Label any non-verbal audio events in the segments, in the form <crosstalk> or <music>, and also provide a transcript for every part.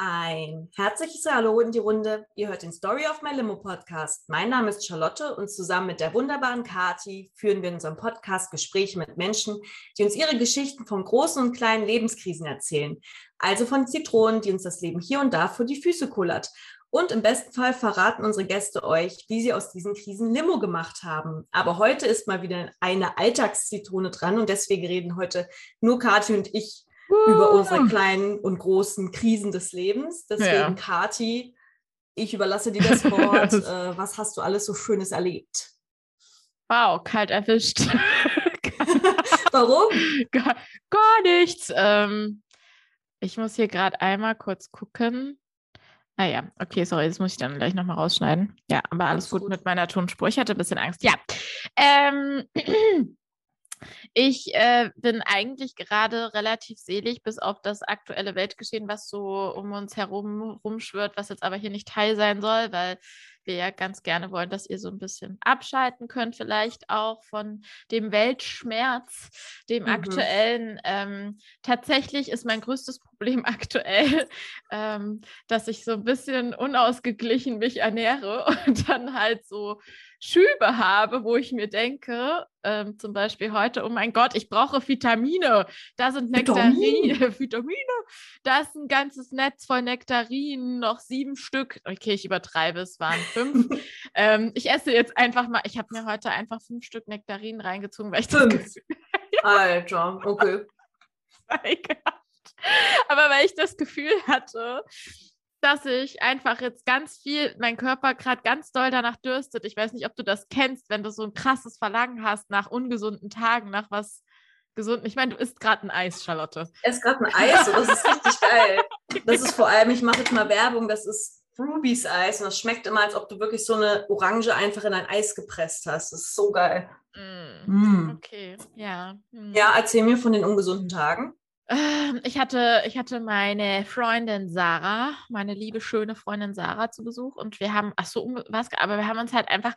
Ein herzliches Hallo in die Runde. Ihr hört den Story of My Limo Podcast. Mein Name ist Charlotte und zusammen mit der wunderbaren Kati führen wir in unserem Podcast Gespräche mit Menschen, die uns ihre Geschichten von großen und kleinen Lebenskrisen erzählen. Also von Zitronen, die uns das Leben hier und da vor die Füße kullert. Und im besten Fall verraten unsere Gäste euch, wie sie aus diesen Krisen Limo gemacht haben. Aber heute ist mal wieder eine Alltagszitrone dran und deswegen reden heute nur Kathi und ich uh. über unsere kleinen und großen Krisen des Lebens. Deswegen, ja. Kati, ich überlasse dir <laughs> das Wort. äh, was hast du alles so Schönes erlebt? Wow, kalt erwischt. <laughs> Warum? <laughs> Gar, gar nichts. Ähm, ich muss hier gerade einmal kurz gucken. Ah ja, okay, sorry, das muss ich dann gleich nochmal rausschneiden. Ja, aber alles gut, gut, mit meiner Tonspur. Ich hatte ein bisschen Angst. Ja. Ähm, <clears throat> Ich äh, bin eigentlich gerade relativ selig, bis auf das aktuelle Weltgeschehen, was so um uns herum rumschwirrt, was jetzt aber hier nicht Teil sein soll, weil wir ja ganz gerne wollen, dass ihr so ein bisschen abschalten könnt, vielleicht auch von dem Weltschmerz, dem mhm. aktuellen. Ähm, tatsächlich ist mein größtes Problem <laughs> aktuell, ähm, dass ich so ein bisschen unausgeglichen mich ernähre <laughs> und dann halt so Schübe habe, wo ich mir denke, ähm, zum Beispiel heute, oh mein Gott, ich brauche Vitamine. Da sind Nektarinen, <laughs> Vitamine. Da ist ein ganzes Netz voll Nektarinen, noch sieben Stück. Okay, ich übertreibe, es waren fünf. ähm, ich esse jetzt einfach mal, ich habe mir heute einfach fünf Stück Nektarinen reingezogen, weil ich fünf. das Alter, okay. <laughs> Aber weil ich das Gefühl hatte, dass ich einfach jetzt ganz viel, mein Körper gerade ganz doll danach dürstet. Ich weiß nicht, ob du das kennst, wenn du so ein krasses Verlangen hast nach ungesunden Tagen, nach was gesund. Ich meine, du isst gerade ein Eis, Charlotte. Ich esse gerade ein Eis, so, das ist richtig <laughs> geil. Das ist vor allem, ich mache jetzt mal Werbung, das ist Rubies Eis und das schmeckt immer, als ob du wirklich so eine Orange einfach in ein Eis gepresst hast. Das ist so geil. Mm. Mm. Okay, ja. Mm. Ja, erzähl mir von den ungesunden Tagen. Ähm, ich hatte, ich hatte meine Freundin Sarah, meine liebe, schöne Freundin Sarah zu Besuch und wir haben, ach so, was, aber wir haben uns halt einfach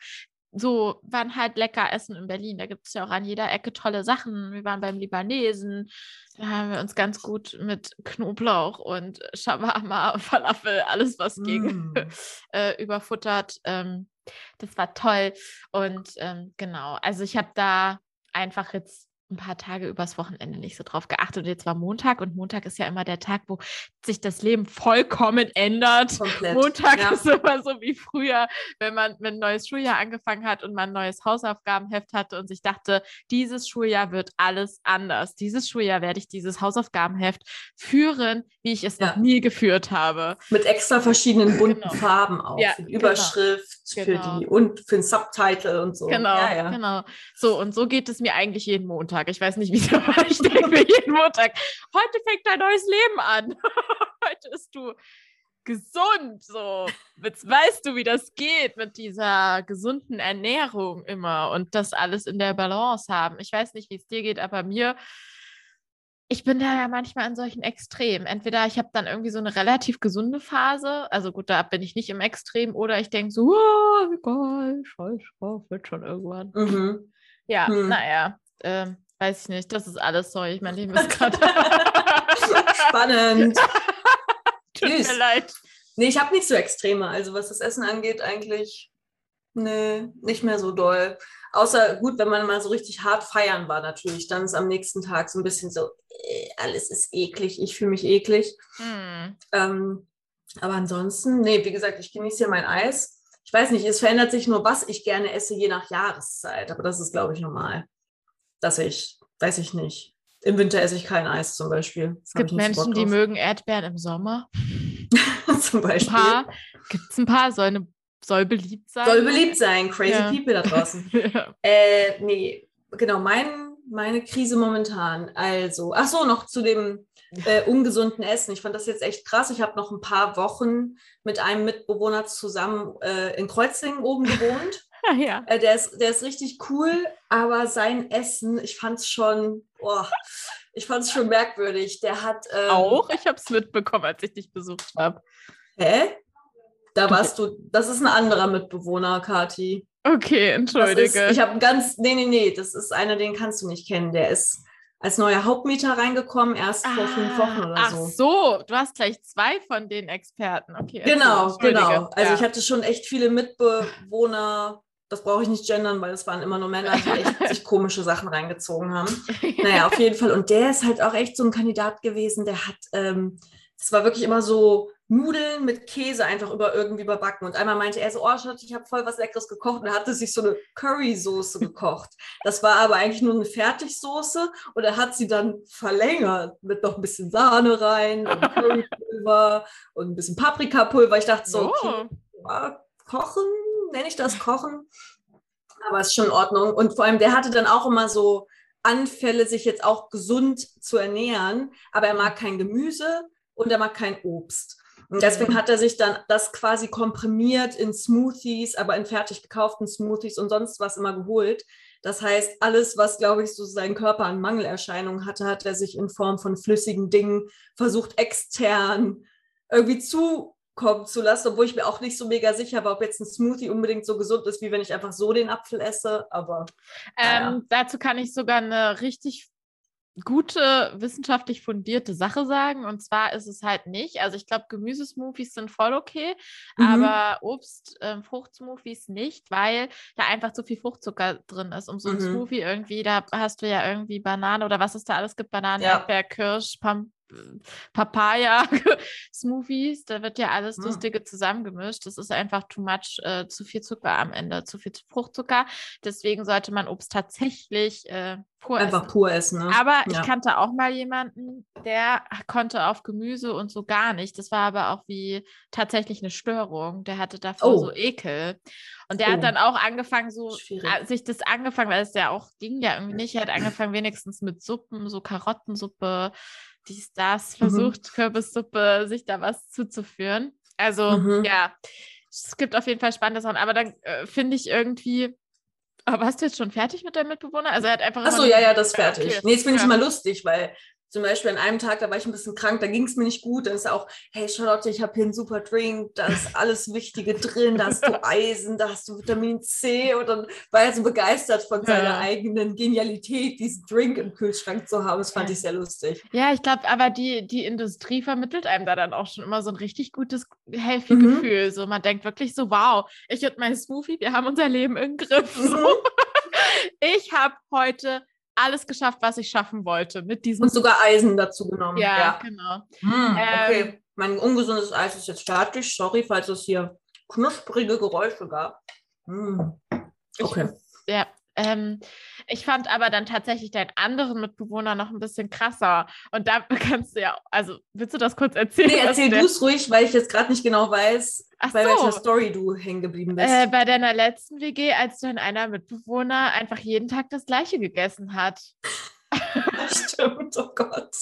so, waren halt lecker essen in Berlin. Da gibt es ja auch an jeder Ecke tolle Sachen. Wir waren beim Libanesen, da haben wir uns ganz gut mit Knoblauch und Shawarma, <laughs> Falafel, alles was mm. ging, <laughs> äh, überfuttert. Ähm, das war toll. Und ähm, genau, also ich habe da einfach jetzt ein paar Tage übers Wochenende nicht so drauf geachtet. Und jetzt war Montag und Montag ist ja immer der Tag, wo sich das Leben vollkommen ändert. Komplett. Montag ja. ist immer so wie früher, wenn man mit ein neues Schuljahr angefangen hat und man ein neues Hausaufgabenheft hatte und sich dachte, dieses Schuljahr wird alles anders. Dieses Schuljahr werde ich dieses Hausaufgabenheft führen, wie ich es ja. noch nie geführt habe. Mit extra verschiedenen bunten genau. Farben auch. Ja, für die genau. Überschrift, genau. für die und für den Subtitle und so. Genau, genau. So, und so geht es mir eigentlich jeden Montag. Montag. Ich weiß nicht, <laughs> wieso, aber ich denke mir jeden Montag, heute fängt dein neues Leben an. <laughs> <laughs> heute bist du gesund. So, jetzt weißt du, wie das geht mit dieser gesunden Ernährung immer und das alles in der Balance haben. Ich weiß nicht, wie es dir geht, aber mir ich bin da ja manchmal in solchen Extremen. Entweder ich habe dann irgendwie so eine relativ gesunde Phase, also gut, da bin ich nicht im Extrem, oder ich denke so, oh, egal, scheiß drauf, wird schon irgendwann. Mhm. Ja, hm. naja, äh, Weiß ich nicht, das ist alles so. Ich mein Leben ist <laughs> gerade spannend. <laughs> Tut Tschüss. mir leid. Nee, ich habe nicht so Extreme. Also was das Essen angeht, eigentlich nee, nicht mehr so doll. Außer gut, wenn man mal so richtig hart feiern war, natürlich. Dann ist am nächsten Tag so ein bisschen so, äh, alles ist eklig, ich fühle mich eklig. Hm. Ähm, aber ansonsten, nee, wie gesagt, ich genieße hier mein Eis. Ich weiß nicht, es verändert sich nur, was ich gerne esse, je nach Jahreszeit. Aber das ist, glaube ich, normal dass ich, weiß ich nicht, im Winter esse ich kein Eis zum Beispiel. Es gibt Menschen, die mögen Erdbeeren im Sommer. <laughs> zum Beispiel. Gibt es ein paar, soll, eine, soll beliebt sein. Soll beliebt sein, crazy ja. people da draußen. <laughs> ja. äh, nee, genau, mein, meine Krise momentan. Also, ach so, noch zu dem äh, ungesunden Essen. Ich fand das jetzt echt krass. Ich habe noch ein paar Wochen mit einem Mitbewohner zusammen äh, in Kreuzlingen oben gewohnt. <laughs> ja. Äh, der, ist, der ist richtig cool, aber sein Essen, ich fand es schon, boah, ich fand es schon merkwürdig. Der hat. Ähm, Auch? Ich habe es mitbekommen, als ich dich besucht habe. Hä? Da warst du, das ist ein anderer Mitbewohner, Kati. Okay, entschuldige. Ist, ich habe ganz, nee, nee, nee, das ist einer, den kannst du nicht kennen. Der ist als neuer Hauptmieter reingekommen, erst vor fünf Wochen oder ach so. Ach so, du hast gleich zwei von den Experten. Okay. Genau, genau. Also ja. ich hatte schon echt viele Mitbewohner, das brauche ich nicht gendern, weil es waren immer nur Männer, die echt <laughs> sich komische Sachen reingezogen haben. <laughs> Naja, auf jeden Fall. Und der ist halt auch echt so ein Kandidat gewesen, der hat, ähm, das war wirklich immer so Nudeln mit Käse einfach über irgendwie überbacken. Und einmal meinte er so, oh Schatz, ich habe voll was Leckeres gekocht. Und er hatte sich so eine Currysoße gekocht. Das war aber eigentlich nur eine Fertigsoße. Und er hat sie dann verlängert mit noch ein bisschen Sahne rein und <laughs> Currypulver und ein bisschen Paprikapulver. Ich dachte so, okay, ja, kochen, nenne ich das Kochen. Aber es ist schon in Ordnung. Und vor allem, der hatte dann auch immer so Anfälle, sich jetzt auch gesund zu ernähren. Aber er mag kein Gemüse und er mag kein Obst. Und deswegen hat er sich dann das quasi komprimiert in Smoothies, aber in fertig gekauften Smoothies und sonst was immer geholt. Das heißt, alles, was, glaube ich, so sein Körper an Mangelerscheinungen hatte, hat er sich in Form von flüssigen Dingen versucht, extern irgendwie zukommen zu lassen, obwohl ich mir auch nicht so mega sicher war, ob jetzt ein Smoothie unbedingt so gesund ist, wie wenn ich einfach so den Apfel esse. Aber ähm, dazu kann ich sogar eine richtig gute, wissenschaftlich fundierte Sache sagen. Und zwar ist es halt nicht. Also ich glaube, Gemüsesmoothies sind voll okay, mhm. aber Obst, ähm, Fruchtsmoothies nicht, weil da einfach zu viel Fruchtzucker drin ist. Um so ein mhm. Smoothie irgendwie, da hast du ja irgendwie Banane oder was es da alles gibt, Bananen, ja. Erdbeer, Kirsch, Pam Papaya-Smoothies, <laughs> da wird ja alles hm. Lustige zusammengemischt. Das ist einfach too much, äh, zu viel Zucker am Ende, zu viel Fruchtzucker. Deswegen sollte man Obst tatsächlich äh, pur einfach essen. pur essen. Ne? Aber ja. ich kannte auch mal jemanden, der konnte auf Gemüse und so gar nicht. Das war aber auch wie tatsächlich eine Störung. Der hatte davor oh. so Ekel. Und der oh. hat dann auch angefangen, so Schwierig. sich das angefangen, weil es ja auch ging ja irgendwie nicht. Er hat angefangen wenigstens mit Suppen, so Karottensuppe, dies, das, mhm. versucht, mhm. Kürbissuppe, sich da was zuzuführen. Also, mhm. ja, es gibt auf jeden Fall spannende Sachen, aber dann äh, finde ich irgendwie. Aber hast du jetzt schon fertig mit deinem Mitbewohner? Also er hat einfach. Achso, ja, ja, das ist fertig. Okay. Nee, jetzt finde ich immer lustig, weil zum Beispiel an einem Tag, da war ich ein bisschen krank, da ging es mir nicht gut. Dann ist auch, hey Charlotte, ich habe hier einen super Drink, da ist alles Wichtige drin, da hast du <laughs> Eisen, da hast du Vitamin C. Und dann war er so begeistert von seiner ja. eigenen Genialität, diesen Drink im Kühlschrank zu haben. Das fand ich sehr lustig. Ja, ich glaube, aber die, die Industrie vermittelt einem da dann auch schon immer so ein richtig gutes, healthy mhm. Gefühl. So, man denkt wirklich so, wow, ich und mein Smoothie, wir haben unser Leben im Griff. So. Mhm. <laughs> Ich habe heute alles geschafft, was ich schaffen wollte mit diesem. Und sogar Eisen dazu genommen. Ja, ja. genau. Hm, okay, ähm, mein ungesundes Eis ist jetzt statisch. Sorry, falls es hier knusprige Geräusche gab. Hm. Okay. Ich, ja, ähm, ich fand aber dann tatsächlich deinen anderen Mitbewohner noch ein bisschen krasser. Und da <laughs> kannst du ja, also willst du das kurz erzählen? Nee, erzähl du es ruhig, weil ich jetzt gerade nicht genau weiß, Ach bei so. welcher Story du hängen geblieben bist. Äh, bei deiner letzten WG, als dein einer Mitbewohner einfach jeden Tag das Gleiche gegessen hat. <laughs> Stimmt, oh Gott.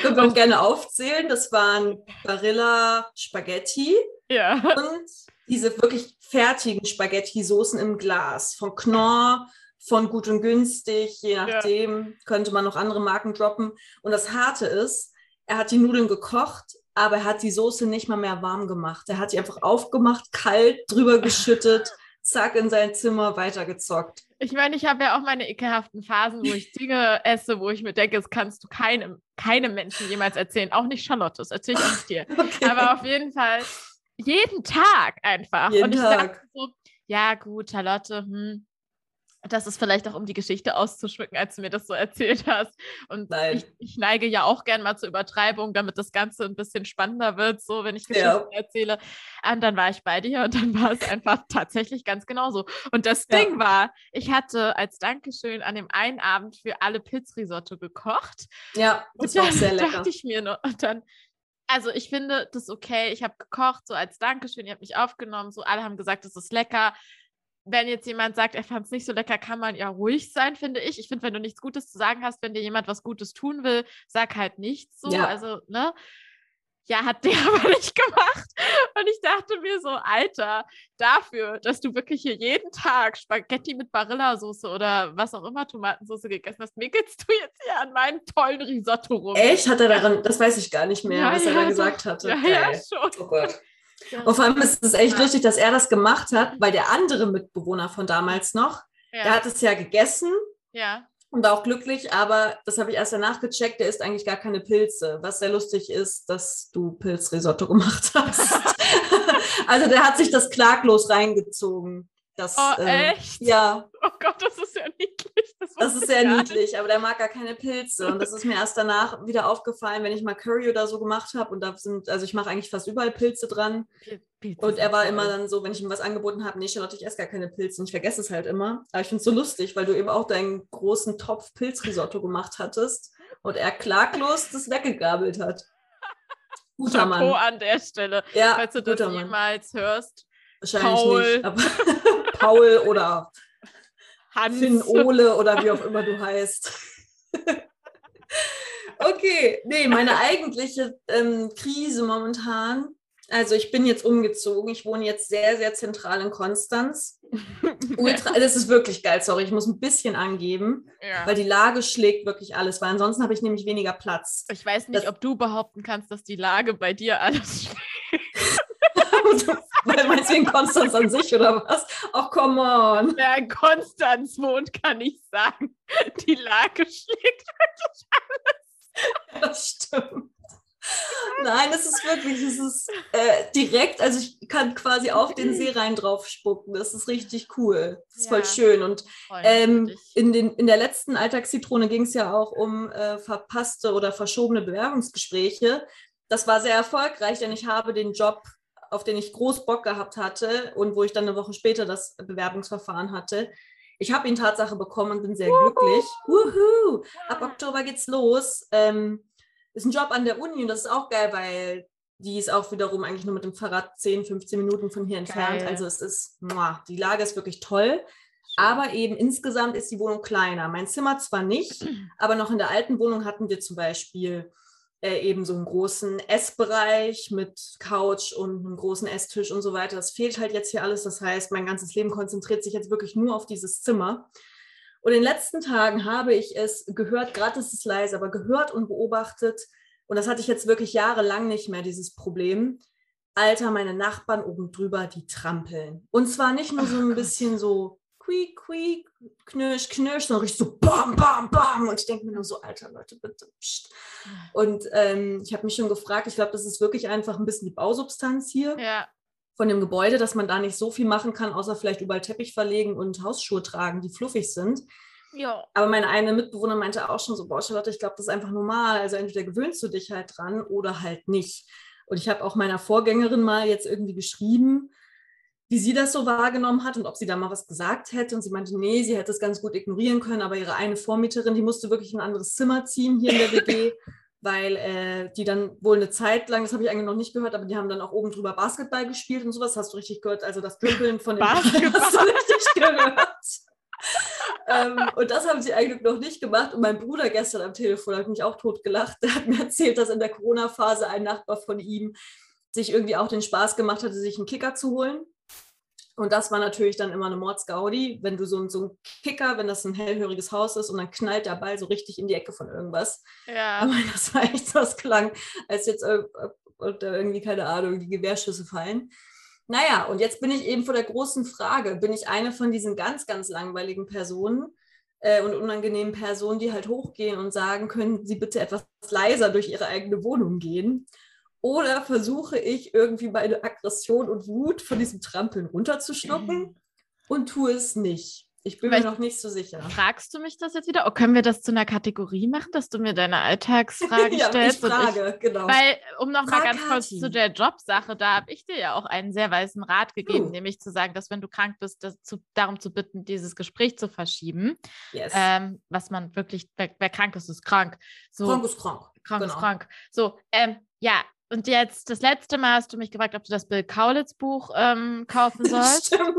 Können wir auch gerne aufzählen. Das waren Barilla Spaghetti. Ja. Und diese wirklich fertigen Spaghetti-Soßen im Glas von Knorr, von gut und günstig, je nachdem, ja. könnte man noch andere Marken droppen. Und das Harte ist, er hat die Nudeln gekocht, aber er hat die Soße nicht mal mehr warm gemacht. Er hat die einfach aufgemacht, kalt, drüber geschüttet, <laughs> zack, in sein Zimmer weitergezockt. Ich meine, ich habe ja auch meine ekelhaften Phasen, wo ich Dinge esse, wo ich mir denke, das kannst du keinem, keinem Menschen jemals erzählen. Auch nicht Charlotte, das erzähle ich auch nicht dir. <laughs> Okay. Aber auf jeden Fall jeden Tag einfach. Jeden Und ich Tag. so, ja gut, Charlotte, hm, das ist vielleicht auch, um die Geschichte auszuschmücken, als du mir das so erzählt hast. Und ich, ich, neige ja auch gern mal zur Übertreibung, damit das Ganze ein bisschen spannender wird, so wenn ich Geschichten ja. erzähle. Und dann war ich bei dir und dann war es <laughs> einfach tatsächlich ganz genauso. Und das ja. Ding war, ich hatte als Dankeschön an dem einen Abend für alle Pilzrisotto gekocht. Ja, das und war sehr <laughs> lecker. dachte ich mir noch, und dann also ich finde das okay. Ich habe gekocht, so als Dankeschön. Ihr habt mich aufgenommen. So alle haben gesagt, es ist lecker wenn jetzt jemand sagt, er fand es nicht so lecker, kann man ja ruhig sein, finde ich. Ich finde, wenn du nichts Gutes zu sagen hast, wenn dir jemand was Gutes tun will, sag halt nichts so. Ja. Also, ne? Ja, hat der <laughs> aber nicht gemacht. Und ich dachte mir so, Alter, dafür, dass du wirklich hier jeden Tag Spaghetti mit Barilla-Soße oder was auch immer Tomatensauce gegessen hast, mickelst du jetzt hier an meinem tollen Risotto rum. Echt? Hat er daran, das weiß ich gar nicht mehr, ja, was ja, er da gesagt hatte. Ja, ja, schon. Oh Gott. Und vor allem ist es echt lustig, dass er das gemacht hat, weil der andere Mitbewohner von damals noch, ja. der hat es ja gegessen. Ja. und auch glücklich, aber das habe ich erst danach gecheckt, der isst eigentlich gar keine Pilze. Was sehr lustig ist, dass du Pilzrisotto <laughs> gemacht hast. <laughs> also der hat sich das klaglos reingezogen. Das, Oh, ähm, echt? ja, Oh Gott, das ist ja niedlich. Das, das ist sehr nicht. niedlich, aber der mag gar keine Pilze. Und das ist mir erst danach wieder aufgefallen, wenn ich mal Curry oder so gemacht habe. Und da sind, also ich mache eigentlich fast überall Pilze dran. Pilze Und er war immer dann so, wenn ich ihm was angeboten habe, nee, Charlotte, ich esse gar keine Pilze. Und ich vergesse es halt immer. Aber ich finde es so lustig, weil du eben auch deinen großen Topf Pilzrisotto gemacht hattest und er klaglos das weggegabelt hat. Guter Chapeau Mann. an der Stelle. Ja, Falls du das jemals hörst, Wahrscheinlich Paul. nicht. Aber <laughs> Paul oder Hans. Finn Ole oder wie auch immer du heißt. <laughs> okay, nee, meine eigentliche ähm, Krise momentan. Also ich bin jetzt umgezogen. Ich wohne jetzt sehr, sehr zentral in Konstanz. <laughs> Ultra, das ist wirklich geil, sorry, ich muss ein bisschen angeben, ja. weil die Lage schlägt wirklich alles, weil ansonsten habe ich nämlich weniger Platz. Ich weiß nicht, das- ob du behaupten kannst, dass die Lage bei dir alles <laughs> weil meinst du in Konstanz an sich oder was? Ach, come on. Wer in Konstanz wohnt, kann ich sagen. Die Lage schlägt. Das stimmt. Nein, es ist wirklich, es ist äh, direkt, also ich kann quasi auf den See rein drauf spucken. Das ist richtig cool. Das ist voll Ja. schön. Und Freuen ähm, in, den, in der letzten Alltagszitrone ging es ja auch um äh, verpasste oder verschobene Bewerbungsgespräche. Das war sehr erfolgreich, denn ich habe den Job, auf den ich groß Bock gehabt hatte und wo ich dann eine Woche später das Bewerbungsverfahren hatte. Ich habe ihn Tatsache bekommen und bin sehr glücklich. Wuhu! Ab Oktober geht's los. Ähm, ist ein Job an der Uni und das ist auch geil, weil die ist auch wiederum eigentlich nur mit dem Fahrrad 10, 15 Minuten von hier entfernt. Geil. Also es ist, muah, die Lage ist wirklich toll. Aber eben insgesamt ist die Wohnung kleiner. Mein Zimmer zwar nicht, <clears throat> aber noch in der alten Wohnung hatten wir zum Beispiel äh, eben so einen großen Essbereich mit Couch und einem großen Esstisch und so weiter. Das fehlt halt jetzt hier alles. Das heißt, mein ganzes Leben konzentriert sich jetzt wirklich nur auf dieses Zimmer. Und in den letzten Tagen habe ich es gehört, gerade ist es leise, aber gehört und beobachtet. Und das hatte ich jetzt wirklich jahrelang nicht mehr, dieses Problem. Alter, meine Nachbarn oben drüber, die trampeln. Und zwar nicht nur so ein bisschen so quiek, quiek, knirsch, knirsch, sondern richtig so bam, bam, bam. Und ich denke mir nur so, Alter, Leute, bitte. Psst. Und ähm, ich habe mich schon gefragt, ich glaube, das ist wirklich einfach ein bisschen die Bausubstanz hier Ja, von dem Gebäude, dass man da nicht so viel machen kann, außer vielleicht überall Teppich verlegen und Hausschuhe tragen, die fluffig sind. ja. Aber meine eine Mitbewohner meinte auch schon so, boah, Charlotte, ich glaube, das ist einfach normal. Also entweder gewöhnst du dich halt dran oder halt nicht. Und ich habe auch meiner Vorgängerin mal jetzt irgendwie geschrieben, wie sie das so wahrgenommen hat und ob sie da mal was gesagt hätte. Und sie meinte, nee, sie hätte es ganz gut ignorieren können, aber ihre eine Vormieterin, die musste wirklich in ein anderes Zimmer ziehen hier in der WG, <laughs> weil äh, die dann wohl eine Zeit lang, das habe ich eigentlich noch nicht gehört, aber die haben dann auch oben drüber Basketball gespielt und sowas. Hast du richtig gehört? Also das Dümpeln von dem Basketball. hast du richtig gehört. ähm, und das haben sie eigentlich noch nicht gemacht. Und mein Bruder gestern am Telefon hat mich auch totgelacht. Der hat mir erzählt, dass in der Corona-Phase ein Nachbar von ihm sich irgendwie auch den Spaß gemacht hatte, sich einen Kicker zu holen. Und das war natürlich dann immer eine Mordsgaudi, wenn du so, ein- so ein Kicker, wenn das ein hellhöriges Haus ist und dann knallt der Ball so richtig in die Ecke von irgendwas. Ja. Aber <laughs> das war echt so, das klang, als jetzt äh, irgendwie, keine Ahnung, die Gewehrschüsse fallen. Naja, und jetzt bin ich eben vor der großen Frage, bin ich eine von diesen ganz, ganz langweiligen Personen äh, und unangenehmen Personen, die halt hochgehen und sagen, können Sie bitte etwas leiser durch Ihre eigene Wohnung gehen? Oder versuche ich irgendwie meine Aggression und Wut von diesem Trampeln runterzuschlucken und tue es nicht? Ich bin Vielleicht- mir noch nicht so sicher. Fragst du mich das jetzt wieder? Oh, können wir das zu einer Kategorie machen, dass du mir deine <laughs> Alltagsfragen ja, ich stellst? und frage, genau. Weil, um noch mal Frag ganz kurz zu der Jobsache, da habe ich dir ja auch einen sehr weisen Rat gegeben, Uh. nämlich zu sagen, dass wenn du krank bist, zu, darum zu bitten, dieses Gespräch zu verschieben. yes. Ähm, was man wirklich, wer, wer krank ist, ist krank. So, krank ist krank. krank ist genau. krank. So, ähm, ja, und jetzt das letzte Mal hast du mich gefragt, ob du das Bill Kaulitz Buch ähm, kaufen <laughs> sollst. Stimmt.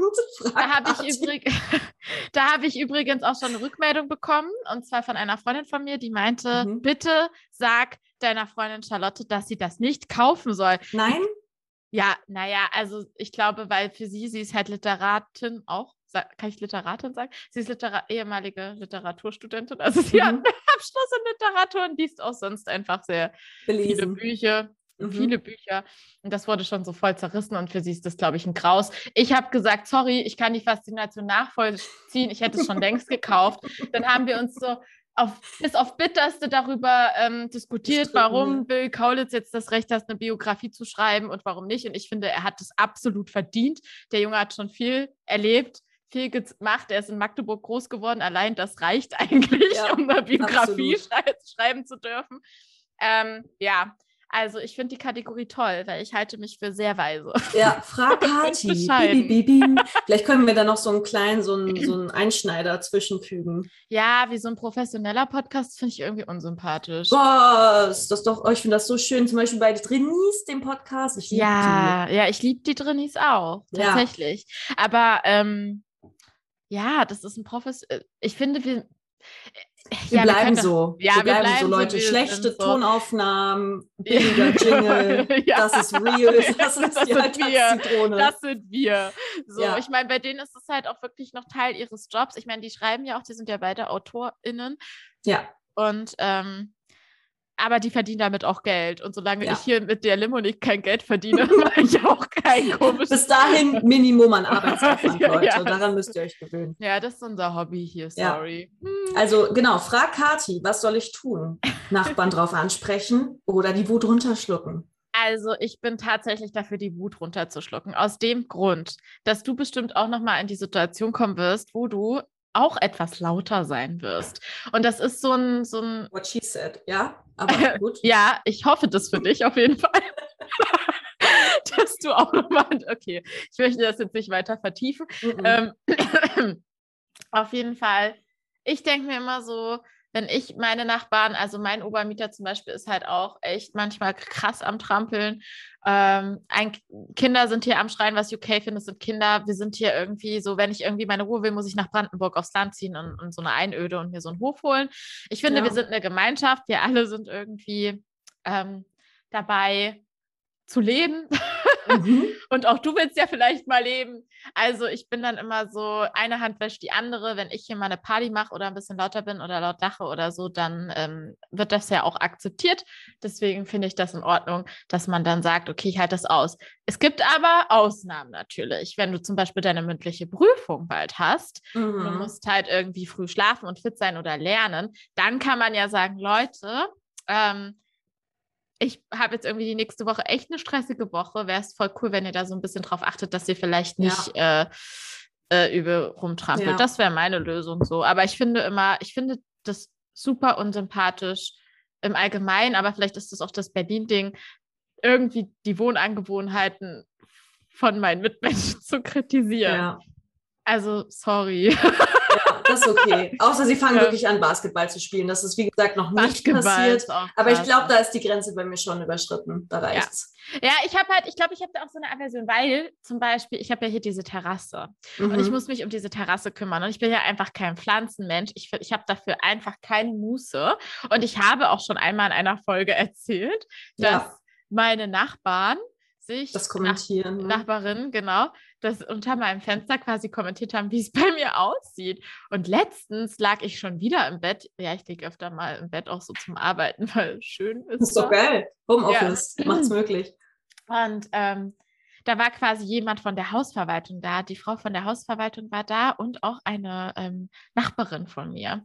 Da habe ich, übrig, <laughs> da hab ich übrigens auch schon eine Rückmeldung bekommen, und zwar von einer Freundin von mir, die meinte, Mhm. bitte sag deiner Freundin Charlotte, dass sie das nicht kaufen soll. Nein? Ja, naja, also ich glaube, weil für sie, sie ist halt Literatin auch. Kann ich Literatin sagen? Sie ist Litera ehemalige Literaturstudentin. Also sie hat Mhm. einen <laughs> Abschluss in Literatur und liest auch sonst einfach sehr viele Belesen. Bücher. Mhm. viele Bücher. Und das wurde schon so voll zerrissen und für sie ist das, glaube ich, ein Graus. Ich habe gesagt, sorry, ich kann die Faszination nachvollziehen. Ich hätte es schon längst gekauft. Dann haben wir uns so auf, bis auf Bitterste darüber ähm, diskutiert, warum Bill Kaulitz jetzt das Recht hat, eine Biografie zu schreiben und warum nicht. Und ich finde, er hat es absolut verdient. Der Junge hat schon viel erlebt, viel gemacht. Er ist in Magdeburg groß geworden. Allein das reicht <laughs> eigentlich, ja, um eine Biografie schrei schreiben zu dürfen. Ähm, ja, also ich finde die Kategorie toll, weil ich halte mich für sehr weise. Ja, <laughs> frag Kati. <laughs> Vielleicht können wir da noch so einen kleinen, so einen, so einen Einschneider zwischenfügen. Ja, wie so ein professioneller Podcast finde ich irgendwie unsympathisch. Boah, ist das doch, oh, ich finde das so schön. Zum Beispiel bei Drinis, dem Podcast. Ich ja, die. ja, ich liebe die Drinis auch, tatsächlich. Ja. Aber ähm, ja, das ist ein Profes. Äh, ich finde, wir, wir ja, bleiben wir so. Ja, wir, bleiben, bleiben so, Leute. So, Schlechte. Tonaufnahmen, billiger Jingle, <laughs> ja. das ist real, <laughs> das ist das die sind wir. Das sind wir. So, ja. ich meine, bei denen ist es halt auch wirklich noch Teil ihres Jobs. Ich meine, die schreiben ja auch, die sind ja beide AutorInnen. Ja. Und ähm, aber die verdienen damit auch Geld. Und solange ja. ich hier mit der Limo nicht kein Geld verdiene, <laughs> mache ich auch kein komisches. Bis dahin <laughs> Minimum an Arbeitsaufwand, <laughs> ja, Leute. Ja. Daran müsst ihr euch gewöhnen. Ja, das ist unser Hobby hier, sorry. Hm. Also genau, frag Kati, was soll ich tun? Nachbarn drauf ansprechen oder die Wut runterschlucken? Also ich bin tatsächlich dafür, die Wut runterzuschlucken. Aus dem Grund, dass du bestimmt auch nochmal in die Situation kommen wirst, wo du auch etwas lauter sein wirst. Und das ist so ein, so ein. What she said, ja. Aber <laughs> gut. ja, ich hoffe das für dich auf jeden Fall. <laughs> dass du auch nochmal. Okay, ich möchte das jetzt nicht weiter vertiefen. -mm. Ähm, <clears throat> auf jeden Fall. Ich denke mir immer so, wenn ich meine Nachbarn, also mein Obermieter zum Beispiel, ist halt auch echt manchmal krass am Trampeln. Ähm, ein, Kinder sind hier am Schreien, was UK findet, sind Kinder. Wir sind hier irgendwie so, wenn ich irgendwie meine Ruhe will, muss ich nach Brandenburg aufs Land ziehen und, und so eine Einöde und mir so einen Hof holen. Ich finde, ja. wir sind eine Gemeinschaft. Wir alle sind irgendwie ähm, dabei zu leben. <laughs> Mhm. <laughs> Und auch du willst ja vielleicht mal leben. Also ich bin dann immer so, eine Hand wäscht die andere. Wenn ich hier mal eine Party mache oder ein bisschen lauter bin oder laut lache oder so, dann ähm, wird das ja auch akzeptiert. Deswegen finde ich das in Ordnung, dass man dann sagt, okay, ich halte das aus. Es gibt aber Ausnahmen natürlich. Wenn du zum Beispiel deine mündliche Prüfung bald hast, mhm. du musst halt irgendwie früh schlafen und fit sein oder lernen, dann kann man ja sagen, Leute, ähm, ich habe jetzt irgendwie die nächste Woche echt eine stressige Woche. Wäre es voll cool, wenn ihr da so ein bisschen drauf achtet, dass ihr vielleicht nicht ja. äh, äh, übel rumtrampelt. Ja. Das wäre meine Lösung so. Aber ich finde immer, ich finde das super unsympathisch im Allgemeinen, aber vielleicht ist das auch das Berlin-Ding, irgendwie die Wohnangewohnheiten von meinen Mitmenschen <laughs> zu kritisieren. Ja. Also, sorry. <laughs> das ist okay. Außer sie fangen ja. wirklich an, Basketball zu spielen. Das ist, wie gesagt, noch nicht Basketball passiert. Aber ich glaube, da ist die Grenze bei mir schon überschritten. Da reicht's. Ja, ja ich habe halt, ich glaube, ich habe da auch so eine Aversion, weil zum Beispiel, ich habe ja hier diese Terrasse mhm. und ich mhm. muss mich um diese Terrasse kümmern. Und ich bin ja einfach kein Pflanzenmensch. Ich, ich habe dafür einfach keine Muße. Und ich habe auch schon einmal in einer Folge <laughs> erzählt, dass ja. meine Nachbarn sich das kommentieren. Nach, Nachbarinnen, genau, das unter meinem Fenster quasi kommentiert haben, wie es bei mir aussieht. Und letztens lag ich schon wieder im Bett. Ja, ich liege öfter mal im Bett auch so zum Arbeiten, <laughs> weil es schön ist. Das ist doch geil. Homeoffice ja. es <clears throat> möglich. Und ähm, da war quasi jemand von der Hausverwaltung da. Die Frau von der Hausverwaltung war da und auch eine ähm, Nachbarin von mir.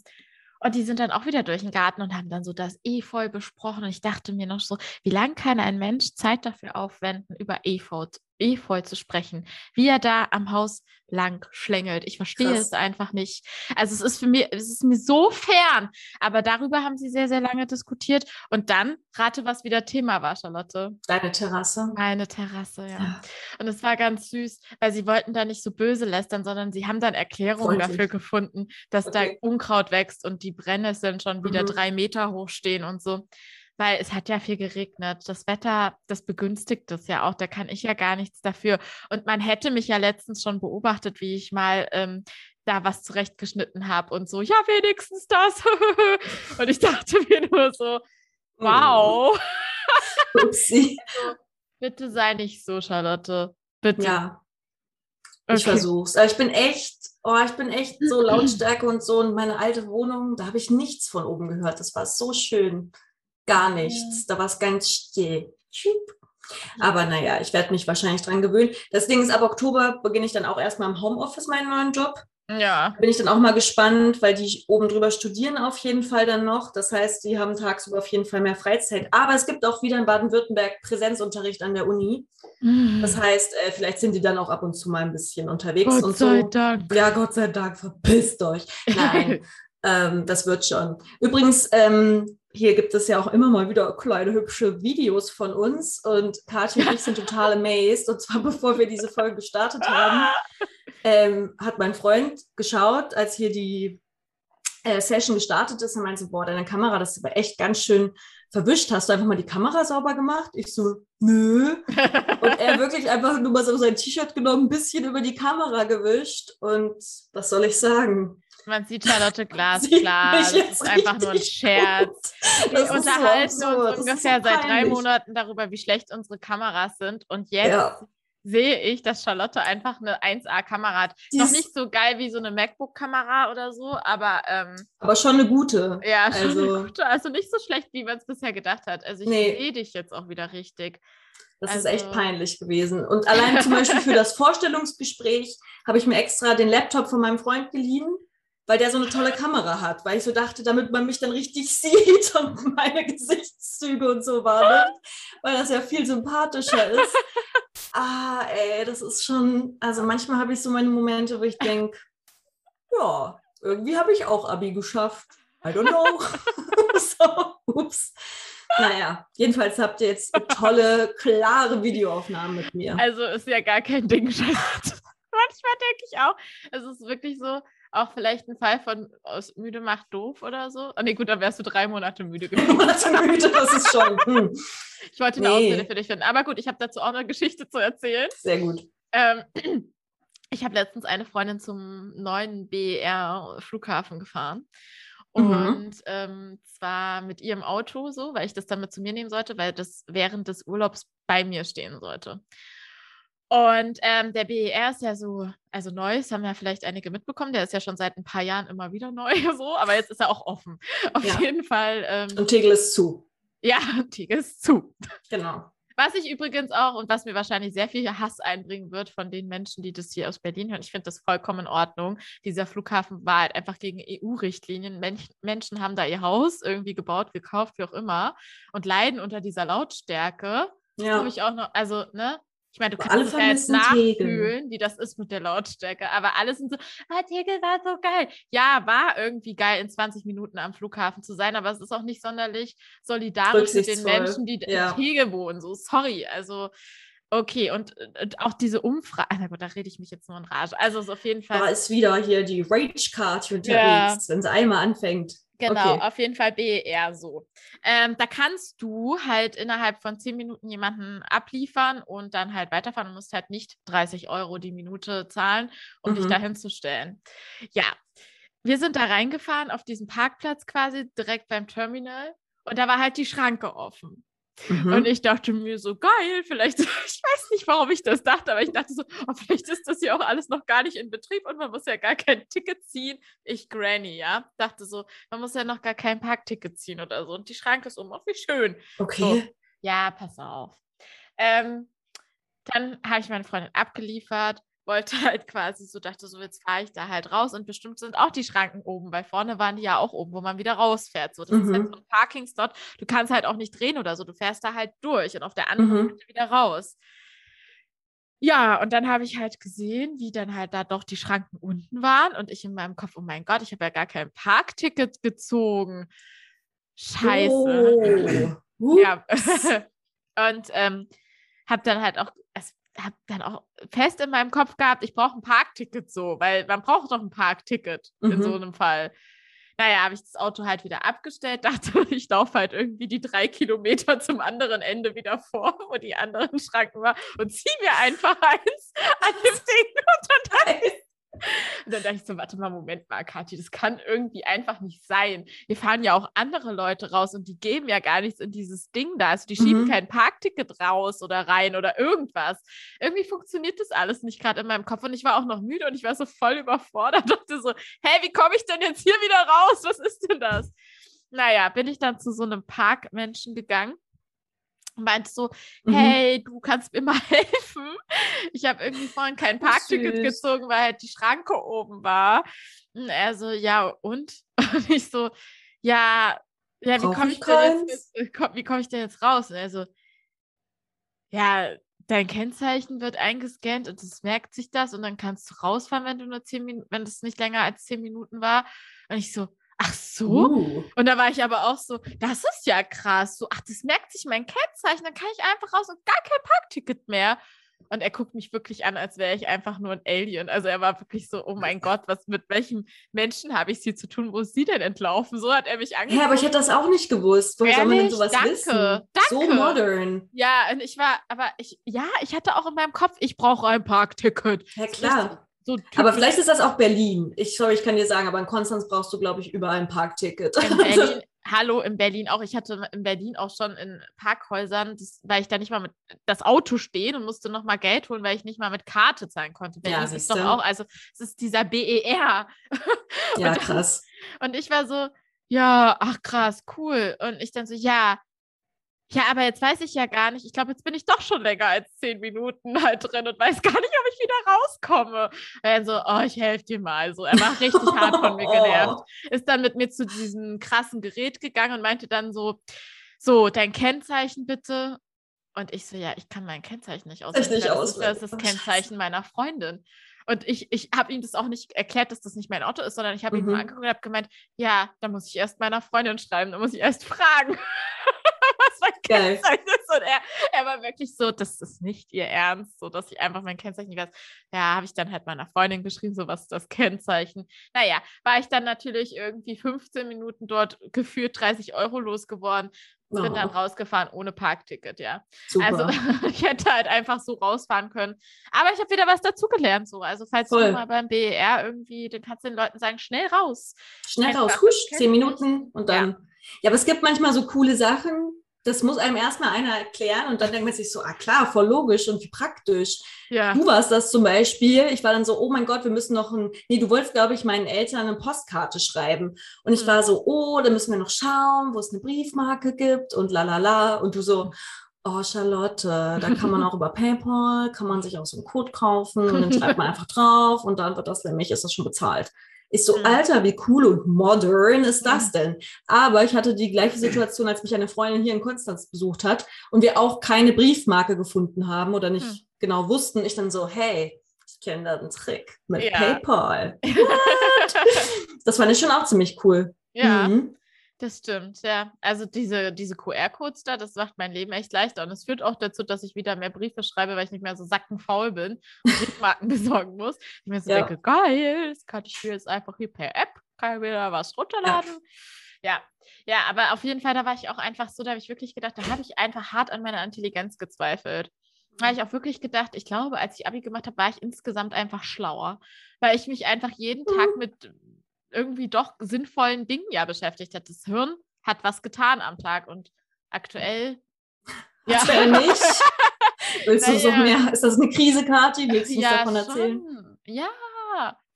Und die sind dann auch wieder durch den Garten und haben dann so das Efeu besprochen. Und ich dachte mir noch so, wie lange kann ein Mensch Zeit dafür aufwenden, über Efeu, Efeu zu sprechen, wie er da am Haus lang schlängelt. Ich verstehe Krass. es einfach nicht. Also es ist für mich, es ist mir so fern. Aber darüber haben sie sehr, sehr lange diskutiert. Und dann rate, was wieder Thema war, Charlotte. Deine Terrasse. Meine Terrasse, ja. ja. Und es war ganz süß, weil sie wollten da nicht so böse lästern, sondern sie haben dann Erklärungen Freundlich. dafür gefunden, dass okay. da Unkraut wächst und die Brennnesseln schon wieder mhm. drei Meter hoch stehen und so weil es hat ja viel geregnet. Das Wetter, das begünstigt das ja auch. Da kann ich ja gar nichts dafür. Und man hätte mich ja letztens schon beobachtet, wie ich mal ähm, da was zurechtgeschnitten habe und so, ja, wenigstens das. <laughs> und ich dachte mir nur so, wow. <laughs> Upsi. also, bitte sei nicht so, Charlotte. Bitte. Ja. Okay. Ich versuch's. Aber ich bin echt, oh, ich bin echt so <clears throat> Lautstärke und so. Und meine alte Wohnung, da habe ich nichts von oben gehört. Das war so schön gar nichts. Da war es ganz still. Aber naja, ich werde mich wahrscheinlich dran gewöhnen. Das Ding ist, ab Oktober beginne ich dann auch erstmal im Homeoffice meinen neuen Job. Ja. Bin ich dann auch mal gespannt, weil die oben drüber studieren auf jeden Fall dann noch. Das heißt, die haben tagsüber auf jeden Fall mehr Freizeit. Aber es gibt auch wieder in Baden-Württemberg Präsenzunterricht an der Uni. Das heißt, äh, vielleicht sind die dann auch ab und zu mal ein bisschen unterwegs Gott und sei so. Dank. Ja, Gott sei Dank, verpisst euch. Nein, <laughs> ähm, das wird schon. Übrigens, ähm, hier gibt es ja auch immer mal wieder kleine hübsche Videos von uns und Kathi und ich sind total amazed. Und zwar <laughs> bevor wir diese Folge gestartet haben, ähm, hat mein Freund geschaut, als hier die äh, Session gestartet ist und meinte boah, deine Kamera, das ist aber echt ganz schön verwischt. Hast du einfach mal die Kamera sauber gemacht? Ich so, nö. Und er wirklich einfach nur mal so sein T-Shirt genommen, ein bisschen über die Kamera gewischt. Und was soll ich sagen? Man sieht Charlotte glasklar. Das ist einfach nur ein Scherz. Wir ist so unterhalten absurd. uns ist ungefähr so seit drei. Monaten darüber, wie schlecht unsere Kameras sind. Und jetzt Ja, sehe ich, dass Charlotte einfach eine 1A-Kamera hat. Die Noch ist- nicht so geil wie so eine MacBook-Kamera oder so, aber ähm, aber schon eine gute. ja, schon Also- eine gute. also nicht so schlecht, wie man es bisher gedacht hat. Also ich Nee. sehe dich jetzt auch wieder richtig. Das ist Also- echt peinlich gewesen. Und allein zum Beispiel für <laughs> das Vorstellungsgespräch habe ich mir extra den Laptop von meinem Freund geliehen, weil der so eine tolle Kamera hat, weil ich so dachte, damit man mich dann richtig <laughs> sieht und meine Gesichtszüge und so wahrnimmt, weil das ja viel sympathischer ist. <laughs> Ah, ey, das ist schon, also manchmal habe ich so meine Momente, wo ich denke, ja, irgendwie habe ich auch Abi geschafft. I don't know. <laughs> so, ups. Naja, jedenfalls habt ihr jetzt tolle, klare Videoaufnahmen mit mir. Also ist ja gar kein Ding. Charlotte. Manchmal denke ich auch, es ist wirklich so, auch vielleicht ein Fall von aus müde macht doof oder so. Ah, nee, gut, dann wärst du drei Monate müde <laughs> gewesen. Monate müde, das ist schon <laughs> hm, Ich wollte eine Nee. Ausrede für dich finden. Aber gut, ich habe dazu auch eine Geschichte zu erzählen. sehr gut. Ähm, <clears throat> ich habe letztens eine Freundin zum neuen BER-Flughafen gefahren. Mhm. Und ähm, zwar mit ihrem Auto so, weil ich das dann mit zu mir nehmen sollte, weil das während des Urlaubs bei mir stehen sollte. Und ähm, der BER ist ja so, also neu, das haben ja vielleicht einige mitbekommen, der ist ja schon seit ein paar Jahren immer wieder neu, <laughs> so, aber jetzt ist er auch offen. Auf Ja. jeden Fall, ähm, Und Tegel ist zu. ja, <laughs> Tiger ist zu. Genau. Was ich übrigens auch und was mir wahrscheinlich sehr viel Hass einbringen wird von den Menschen, die das hier aus Berlin hören, ich finde das vollkommen in Ordnung. Dieser Flughafen war halt einfach gegen EU-Richtlinien. Men Menschen haben da ihr Haus irgendwie gebaut, gekauft, wie auch immer, und leiden unter dieser Lautstärke. Ja. habe ich auch noch, also, ne? Ich meine, du Aber kannst alle es ja jetzt vermissen Tegel. nachfühlen, wie das ist mit der Lautstärke. Aber alle sind so, ah, Tegel war so geil. Ja, war irgendwie geil, in 20 Minuten am Flughafen zu sein, aber es ist auch nicht sonderlich solidarisch mit den Menschen, die ja. in Tegel wohnen. So, sorry. Also, okay. Und, und auch diese Umfrage, na gut, da rede ich mich jetzt nur in Rage. Also, es ist auf jeden Fall. Da ist wieder hier die Rage-Card unterwegs, Ja. wenn sie einmal anfängt. Genau, Okay. auf jeden Fall BER so. Ähm, da kannst du halt innerhalb von 10 Minuten jemanden abliefern und dann halt weiterfahren und musst halt nicht 30 Euro die Minute zahlen, um dich Mhm. da hinzustellen. Ja, wir sind da reingefahren auf diesen Parkplatz quasi direkt beim Terminal und da war halt die Schranke offen. Mhm. Und ich dachte mir so, geil, vielleicht, <laughs> ich weiß nicht, warum ich das dachte, aber ich dachte so, oh, vielleicht ist das hier auch alles noch gar nicht in Betrieb und man muss ja gar kein Ticket ziehen. Ich, Granny, ja, dachte so, man muss ja noch gar kein Parkticket ziehen oder so. Und die Schranke ist um, oh, wie schön. okay. Ja, pass auf. Ähm, dann habe ich meine Freundin abgeliefert, wollte <laughs> halt quasi so, dachte so, jetzt fahre ich da halt raus und bestimmt sind auch die Schranken oben, weil vorne waren die ja auch oben, wo man wieder rausfährt. So, das ist halt Mhm. so ein Parkingslot. Du kannst halt auch nicht drehen oder so, du fährst da halt durch und auf der anderen Mhm. Seite wieder raus. Ja, und dann habe ich halt gesehen, wie dann halt da doch die Schranken unten waren und ich in meinem Kopf, oh mein Gott, ich habe ja gar kein Parkticket gezogen. Scheiße. Oh. Ja. <laughs> und ähm, habe dann halt auch, es habe dann auch fest in meinem Kopf gehabt, ich brauche ein Parkticket so, weil man braucht doch ein Parkticket in Mhm. so einem Fall. Naja, habe ich das Auto halt wieder abgestellt, <laughs> dachte, ich laufe halt irgendwie die drei Kilometer zum anderen Ende wieder vor, wo die anderen Schranken waren und ziehe mir einfach eins an dem Ding und dann dachte ich so, warte mal, Moment mal, Kathi, das kann irgendwie einfach nicht sein. Wir fahren ja auch andere Leute raus und die geben ja gar nichts in dieses Ding da. Also die schieben Mhm. kein Parkticket raus oder rein oder irgendwas. Irgendwie funktioniert das alles nicht gerade in meinem Kopf und ich war auch noch müde und ich war so voll überfordert. Dachte so, hä, wie komme ich denn jetzt hier wieder raus? Was ist denn das? Naja, bin ich dann zu so einem Parkmenschen gegangen meinte so, mhm. hey, du kannst mir mal <laughs> helfen. Ich habe irgendwie vorhin kein Parkticket gezogen, weil halt die Schranke oben war. Und er so, ja, und? <laughs> Und ich so, ja, ja, wie komme ich, denn jetzt, äh, wie komm ich denn jetzt raus? Und er so, ja, dein Kennzeichen wird eingescannt und es merkt sich das und dann kannst du rausfahren, wenn du nur zehn Minuten, wenn das nicht länger als zehn Minuten war. Und ich so, ach so. Uh. Und da war ich aber auch so, das ist ja krass. So, ach, das merkt sich mein Kennzeichen, dann kann ich einfach raus und gar kein Parkticket mehr. Und er guckt mich wirklich an, als wäre ich einfach nur ein Alien. Also er war wirklich so, oh mein Gott, was mit welchem Menschen habe ich sie zu tun? Wo ist sie denn entlaufen? So hat er mich angeguckt. Ja, aber ich hätte das auch nicht gewusst. Woher soll man denn sowas Danke. wissen? Danke. So modern. Ja, und ich war, aber ich, ja, ich hatte auch in meinem Kopf, ich brauche ein Parkticket. Ja, klar. So aber vielleicht ist das auch Berlin. Ich, sorry, ich kann dir sagen, aber in Konstanz brauchst du, glaube ich, überall ein Parkticket. In <laughs> Berlin, hallo, in Berlin auch. Ich hatte in Berlin auch schon in Parkhäusern, das, weil ich da nicht mal mit das Auto stehen und musste noch mal Geld holen, weil ich nicht mal mit Karte zahlen konnte. Berlin ja, ist doch auch, also es ist dieser BER. <laughs> Ja, und, krass. Und ich war so, ja, ach krass, cool. Und ich dann so, ja, ja, aber jetzt weiß ich ja gar nicht. Ich glaube, jetzt bin ich doch schon länger als zehn Minuten halt drin und weiß gar nicht, ob ich wieder rauskomme. Er so, oh, ich helfe dir mal. So, er war richtig <laughs> hart von mir genervt. Ist dann mit mir zu diesem krassen Gerät gegangen und meinte dann so, so, dein Kennzeichen bitte. Und ich so, ja, ich kann mein Kennzeichen nicht auswählen. Nicht das, ist, das ist das Kennzeichen meiner Freundin. Und ich, ich habe ihm das auch nicht erklärt, dass das nicht mein Auto ist, sondern ich habe mhm. ihn nur mhm. angeguckt und habe gemeint, ja, da muss ich erst meiner Freundin schreiben, da muss ich erst fragen. <laughs> <laughs> mein Geil. Kennzeichen. Und er, er war wirklich so, das ist nicht ihr Ernst, so dass ich einfach mein Kennzeichen nicht weiß. Ja, habe ich dann halt meiner Freundin geschrieben, so was ist das Kennzeichen. Naja, war ich dann natürlich irgendwie 15 Minuten dort gefühlt 30 Euro losgeworden. Oh. Bin dann rausgefahren ohne Parkticket, ja. Super. Also <laughs> ich hätte halt einfach so rausfahren können. Aber ich habe wieder was dazugelernt, so. Also falls Voll. du mal beim BER irgendwie, dann kannst du den Leuten sagen, schnell raus. Schnell einfach, raus, husch, zehn Minuten und dann. Ja. Ja, aber es gibt manchmal so coole Sachen, das muss einem erstmal einer erklären und dann denkt man sich so, ah klar, voll logisch und wie praktisch. Ja. Du warst das zum Beispiel. Ich war dann so, oh mein Gott, wir müssen noch ein, nee, du wolltest, glaube ich, meinen Eltern eine Postkarte schreiben. Und ich mhm. war so, oh, da müssen wir noch schauen, wo es eine Briefmarke gibt und la la la. Und du so, oh Charlotte, da kann man auch <laughs> über PayPal, kann man sich auch so einen Code kaufen und dann schreibt man <laughs> einfach drauf und dann wird das nämlich, ist das schon bezahlt. Ich so, mhm. Alter, wie cool und modern ist das denn? Aber ich hatte die gleiche Situation, als mich eine Freundin hier in Konstanz besucht hat und wir auch keine Briefmarke gefunden haben oder nicht mhm. genau wussten. Ich dann so, hey, ich kenne da einen Trick mit ja. PayPal. <laughs> das fand ich schon auch ziemlich cool. Ja. Mhm. Das stimmt, ja. Also diese, diese QR-Codes da, das macht mein Leben echt leichter. Und es führt auch dazu, dass ich wieder mehr Briefe schreibe, weil ich nicht mehr so sackenfaul bin und Briefmarken <laughs> besorgen muss. Ich mir so ja. denke, geil, das kann ich mir jetzt einfach hier per App, kann ich wieder was runterladen. Ja. ja. ja, aber auf jeden Fall, da war ich auch einfach so, da habe ich wirklich gedacht, da habe ich einfach hart an meiner Intelligenz gezweifelt. Da habe ich auch wirklich gedacht, ich glaube, als ich Abi gemacht habe, war ich insgesamt einfach schlauer, weil ich mich einfach jeden Tag mit irgendwie doch sinnvollen Dingen ja beschäftigt hat. Das Hirn hat was getan am Tag und aktuell. <laughs> Ja. Aktuell nicht. Willst du so mehr? Ist das eine Krise, Kathi? Willst du uns ja, davon erzählen? Schon. Ja.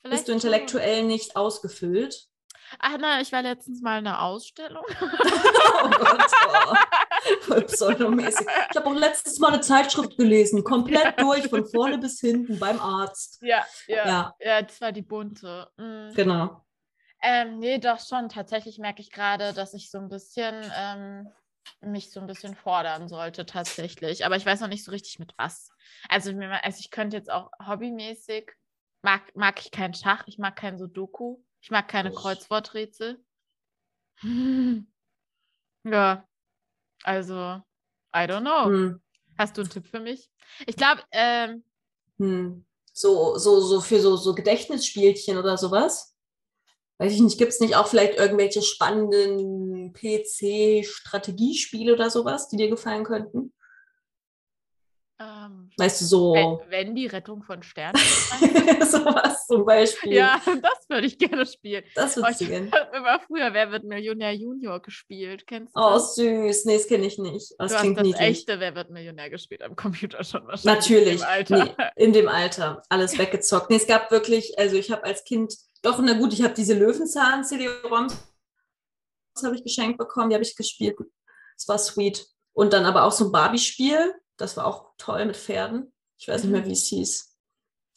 Bist du intellektuell schon. nicht ausgefüllt? Ach nein, ich war letztens mal in einer Ausstellung. <laughs> oh Gott, oh. voll pseudomäßig. Ich habe auch letztes Mal eine Zeitschrift gelesen, komplett durch, von vorne bis hinten beim Arzt. Ja, ja, ja, ja das war die bunte. Mhm. Genau. Ähm, nee, doch schon. Tatsächlich merke ich gerade, dass ich so ein bisschen ähm, mich so ein bisschen fordern sollte, tatsächlich. Aber ich weiß noch nicht so richtig mit was. Also, also ich könnte jetzt auch hobbymäßig, mag, mag ich keinen Schach, ich mag kein Sudoku, ich mag keine oh. Kreuzworträtsel. <laughs> Ja, also, I don't know. Hm. Hast du einen Tipp für mich? Ich glaube, ähm, hm. so, so, so für so, so Gedächtnisspielchen oder sowas? Weiß ich nicht, gibt es nicht auch vielleicht irgendwelche spannenden PC-Strategiespiele oder sowas, die dir gefallen könnten? Ähm, weißt du, so. Wenn, wenn die Rettung von Sternen. <laughs> sowas zum Beispiel. Ja, das würde ich gerne spielen. Das würde ich gerne. <laughs> immer früher Wer wird Millionär Junior gespielt. Kennst du Oh, das? süß. Nee, das kenne ich nicht. Das du klingt hast das niedlich. echte Wer wird Millionär gespielt am Computer schon wahrscheinlich. Natürlich. In dem Alter. Nee, in dem Alter. <laughs> Alles weggezockt. Nee, es gab wirklich, also ich habe als Kind doch, na gut, ich habe diese Löwenzahn-CD-ROMs habe ich geschenkt bekommen, die habe ich gespielt. Es war sweet. Und dann aber auch so ein Barbie-Spiel. Das war auch toll mit Pferden. Ich weiß nicht mehr, wie es hieß.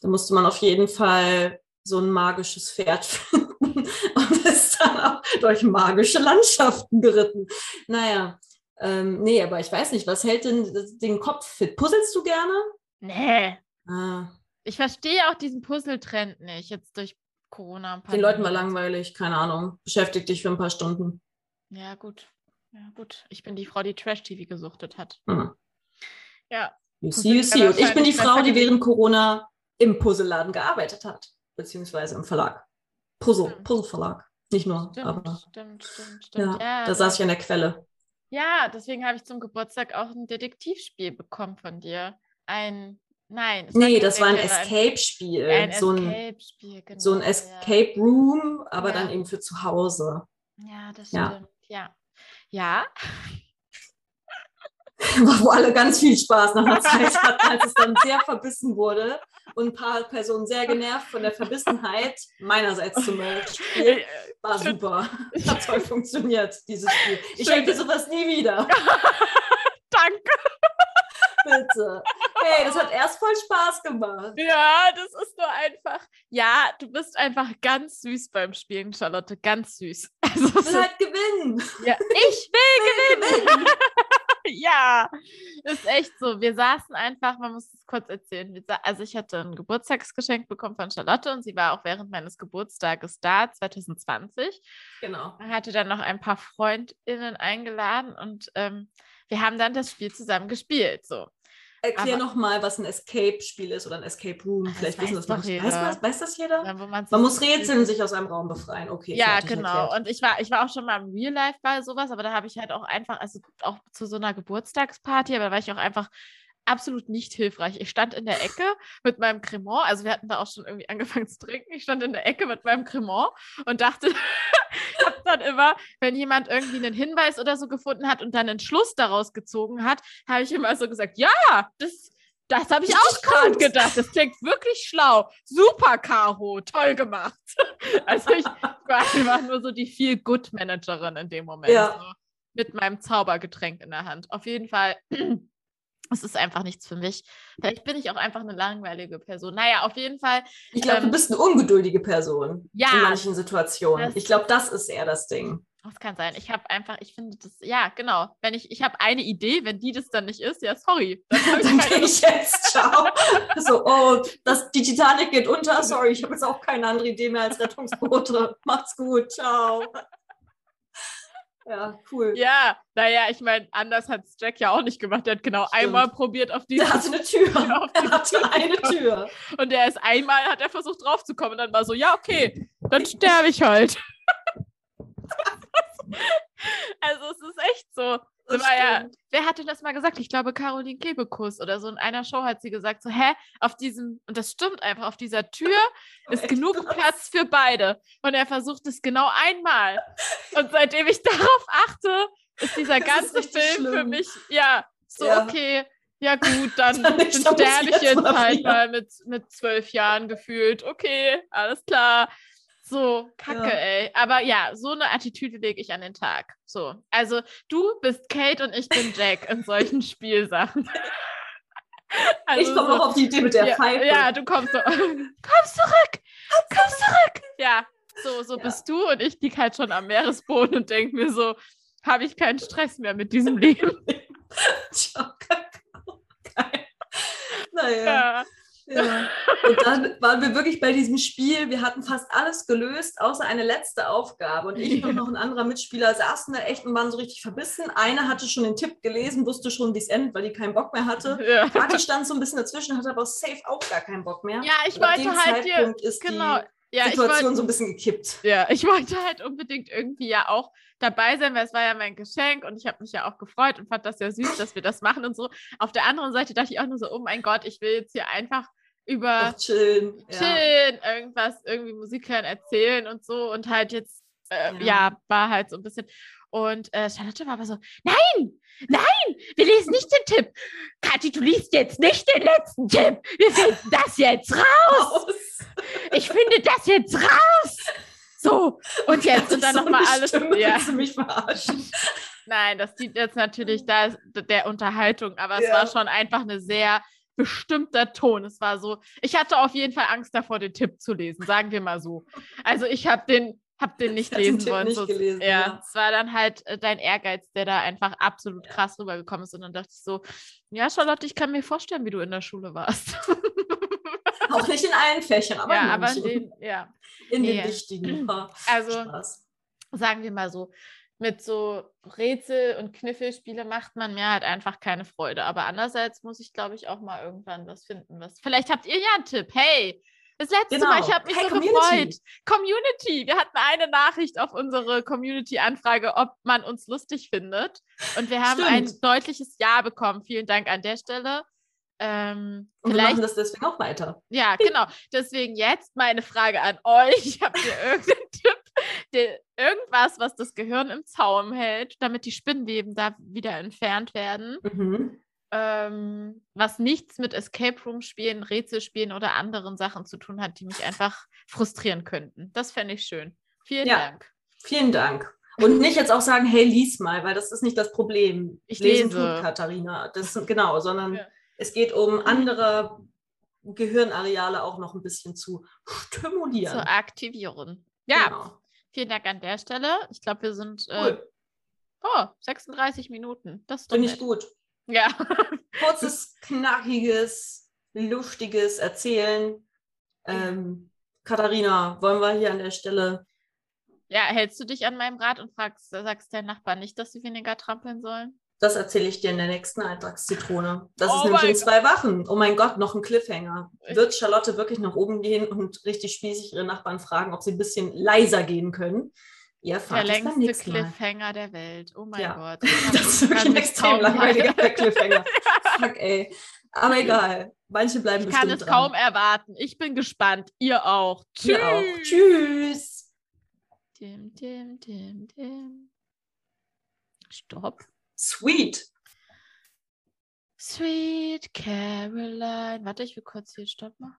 Da musste man auf jeden Fall so ein magisches Pferd <laughs> finden und ist dann auch durch magische Landschaften geritten. Naja, ähm, nee, aber ich weiß nicht, was hält denn den Kopf fit? Puzzelst du gerne? Nee. Ah, Ich verstehe auch diesen Puzzle-Trend nicht, jetzt durch Corona. den Leuten war langweilig, keine Ahnung. Beschäftig dich für ein paar Stunden. Ja, gut. Ja, gut. Ich bin die Frau, die Trash-TV gesuchtet hat. Hm. Ja. You Puzzle see, you see. ja Und ich bin die Frau, die während Corona im Puzzelladen gearbeitet hat, beziehungsweise im Verlag. Puzzle, Stimmt. Puzzle-Verlag. Nicht nur, Stimmt, aber stimmt, stimmt, ja, stimmt. Ja, da saß ich an der Quelle. ja, deswegen habe ich zum Geburtstag auch ein Detektivspiel bekommen von dir. Ein, nein. war Nee, das war ein Escape-Spiel. Ein, so ein, Escape-Spiel, genau. so ein. Escape Room, aber Ja. dann eben für zu Hause. Ja, das Ja. stimmt. Ja. Ja, <laughs> Wo alle ganz viel Spaß nach einer Zeit <laughs> hatten, als es dann sehr verbissen wurde und ein paar Personen sehr genervt von der Verbissenheit meinerseits zum Beispiel. War Schön. super. Hat toll funktioniert, dieses Spiel. Ich schenke dir sowas nie wieder. <laughs> danke. Bitte. Hey, das hat erst voll Spaß gemacht. Ja, das ist nur einfach. Ja, du bist einfach ganz süß beim Spielen, Charlotte. Ganz süß. <laughs> Also, Ich will halt gewinnen. ja, ich will gewinnen. <laughs> ja, ist echt so. Wir saßen einfach, man muss es kurz erzählen. Also, ich hatte ein Geburtstagsgeschenk bekommen von Charlotte und sie war auch während meines Geburtstages da, 2020. Genau. Man hatte dann noch ein paar FreundInnen eingeladen und ähm, wir haben dann das Spiel zusammen gespielt. So. Erklär nochmal, was ein Escape-Spiel ist oder ein Escape Room. Das Vielleicht wissen das manche. jeder. Weiß, weiß, das jeder? Wo man, sich muss so rätseln sich aus einem Raum befreien. Okay, Ja, genau. erklärt. Und ich war, ich war auch schon mal im Real Life bei sowas, aber da habe ich halt auch einfach, also auch zu so einer Geburtstagsparty, aber da war ich auch einfach absolut nicht hilfreich. Ich stand in der Ecke mit meinem Cremant, also wir hatten da auch schon irgendwie <laughs> angefangen zu trinken. Ich stand in der Ecke mit meinem Cremant und dachte, habe dann immer, wenn jemand irgendwie einen Hinweis oder so gefunden hat und dann einen Schluss daraus gezogen hat, habe ich immer so gesagt, ja, das, das habe ich auch gerade gedacht. Das klingt wirklich schlau. Super, Caro, toll gemacht. <laughs> Also ich war einfach nur so die Feel-Good-Managerin in dem Moment. Ja. So, mit meinem Zaubergetränk in der Hand. Auf jeden Fall, es ist einfach nichts für mich. Vielleicht bin ich auch einfach eine langweilige Person. Naja, auf jeden Fall, Ich glaube, du Ähm, bist eine ungeduldige Person ja. in manchen Situationen. Ich glaube, das ist eher das Ding. das kann sein. Ich habe einfach, ich finde das, ja, genau. Wenn ich, ich habe eine Idee, wenn die das dann nicht ist, ja, sorry. <laughs> Dann Dann gehe ich jetzt. Ciao. <laughs> so, oh, das, die Titanic geht unter. Sorry, ich habe jetzt auch keine andere Idee mehr als Rettungsboote. Macht's gut. Ciao. Ja, cool. Ja, naja, ich meine, anders hat es Jack ja auch nicht gemacht. Der hat genau Stimmt. einmal probiert auf Der diese hatte eine Tür. <laughs> auf Er hatte eine Tür. Und der ist einmal, hat er versucht draufzukommen und dann war so, ja, okay, dann <laughs> sterbe ich halt. <laughs> also es ist echt so. Ja, wer hatte das mal gesagt? Ich glaube, Caroline Kebekus oder so in einer Show hat sie gesagt, so, hä, auf diesem, und das stimmt einfach, auf dieser Tür <laughs> ist genug. Platz für beide. Und er versucht es genau einmal. Und seitdem ich <laughs> darauf achte, ist dieser ist ganze richtig Film für schlimm. mich, ja, so, Ja. okay, ja gut, dann, <laughs> Dann dann sterbe ich jetzt halt mal mit, mit zwölf Jahren gefühlt. Okay, alles klar. So, kacke, Ja. ey. Aber ja, so eine Attitüde lege ich an den Tag. So, also du bist Kate und ich bin Jack in solchen <laughs> Spielsachen. Also ich komme so- noch auf die Idee mit der ja, Pfeife. ja, du kommst so. <laughs> kommst zurück! Kommst zurück! Ja, so, so Ja. bist du und ich liege halt schon am Meeresboden und denke mir so, habe ich keinen Stress mehr mit diesem Leben. <laughs> Ciao, Kakao. Geil. Naja. Ja. Ja. Und dann waren wir wirklich bei diesem Spiel. Wir hatten fast alles gelöst, außer eine letzte Aufgabe. Und ich und noch ein anderer Mitspieler saßen da echt und waren so richtig verbissen. Einer hatte schon den Tipp gelesen, wusste schon, wie es endet, weil die keinen Bock mehr hatte. Ja. Kati stand so ein bisschen dazwischen, hatte aber safe auch gar keinen Bock mehr. Ja, ich Und wollte halt. Zeitpunkt ist Genau. die Ja, ich Situation wollte, so ein bisschen gekippt. ja, ich wollte halt unbedingt irgendwie ja auch dabei sein, weil es war ja mein Geschenk und ich habe mich ja auch gefreut und fand das ja süß, dass wir das machen und so. Auf der anderen Seite dachte ich auch nur so, oh mein Gott, ich will jetzt hier einfach über Ach, chillen. Ja. chillen, irgendwas, irgendwie Musik hören, erzählen und so und halt jetzt, äh, ja. Ja. war halt so ein bisschen. Und äh, Charlotte war aber so, nein, nein, wir lesen nicht den Tipp. Kathi, du liest jetzt nicht den letzten Tipp. Wir finden das jetzt raus. Aus. Ich finde das jetzt raus. So, und jetzt und dann so nochmal alles. Stimme, Ja. Willst du mich verarschen? Nein, das dient jetzt natürlich da der Unterhaltung, aber es Ja. war schon einfach eine sehr bestimmter Ton. Es war so, ich hatte auf jeden Fall Angst davor, den Tipp zu lesen, sagen wir mal so. Also ich habe den, hab den nicht <laughs> den lesen wollen. nicht so, gelesen, ja, ja. es war dann halt äh, dein Ehrgeiz, der da einfach absolut krass rübergekommen ist. Und dann dachte ich so, ja, Charlotte, ich kann mir vorstellen, wie du in der Schule warst. <laughs> Auch nicht in allen Fächern, aber ja, in aber den, ja. in nee. den wichtigen. Ha, Also Spaß. sagen wir mal so, mit so Rätsel- und Kniffelspiele macht man mir halt einfach keine Freude. Aber andererseits muss ich, glaube ich, auch mal irgendwann was finden. Was Vielleicht habt ihr ja einen Tipp. Hey, das letzte Mal, Genau. ich habe mich Hey, so Community. gefreut. Community. Wir hatten eine Nachricht auf unsere Community-Anfrage, ob man uns lustig findet. Und wir haben ein Stimmt. deutliches Ja bekommen. Vielen Dank an der Stelle. Ähm, Und wir machen das deswegen auch weiter. ja, genau. Deswegen jetzt meine Frage an euch. <laughs> Habt ihr irgendeinen Tipp, der, irgendwas, was das Gehirn im Zaum hält, damit die Spinnweben da wieder entfernt werden? Mhm. Ähm, was nichts mit Escape Room Spielen, Rätselspielen oder anderen Sachen zu tun hat, die mich einfach frustrieren könnten. Das fände ich schön. Vielen Ja. Dank. Vielen Dank. Und nicht jetzt auch sagen, hey, lies mal, weil das ist nicht das Problem. Ich Lesen lese. tut Katharina. Das ist, genau, sondern Ja. es geht um andere Gehirnareale auch noch ein bisschen zu stimulieren. Zu aktivieren. Ja, Genau. Vielen Dank an der Stelle. Ich glaube, wir sind äh, Cool. oh, 36 Minuten. Das Finde ich gut. Ja. <laughs> <laughs> Kurzes, knackiges, lustiges Erzählen. Ähm, Katharina, wollen wir hier an der Stelle Ja, hältst du dich an meinem Rat und fragst, sagst deinen Nachbarn nicht, dass sie weniger trampeln sollen? Das erzähle ich dir in der nächsten Alltagszitrone. Das Oh ist nämlich in zwei Wochen. Oh mein Gott, noch ein Cliffhanger. Ich- Wird Charlotte wirklich nach oben gehen und richtig spießig ihre Nachbarn fragen, ob sie ein bisschen leiser gehen können? Ihr Der erfahrt es beim längste nächsten Mal. Cliffhanger der Welt. Oh mein Ja. Gott. <laughs> Das ist wirklich kann ein extrem langweiliger. <laughs> Cliffhanger. Fuck, ey. Aber egal. Manche bleiben Ich kann bestimmt es dran. kaum erwarten. Ich bin gespannt. Ihr auch. Ihr auch. Tschüss. Dim, dim, dim, dim. Stopp. Sweet. Sweet Caroline. Warte, ich will kurz hier Stopp machen.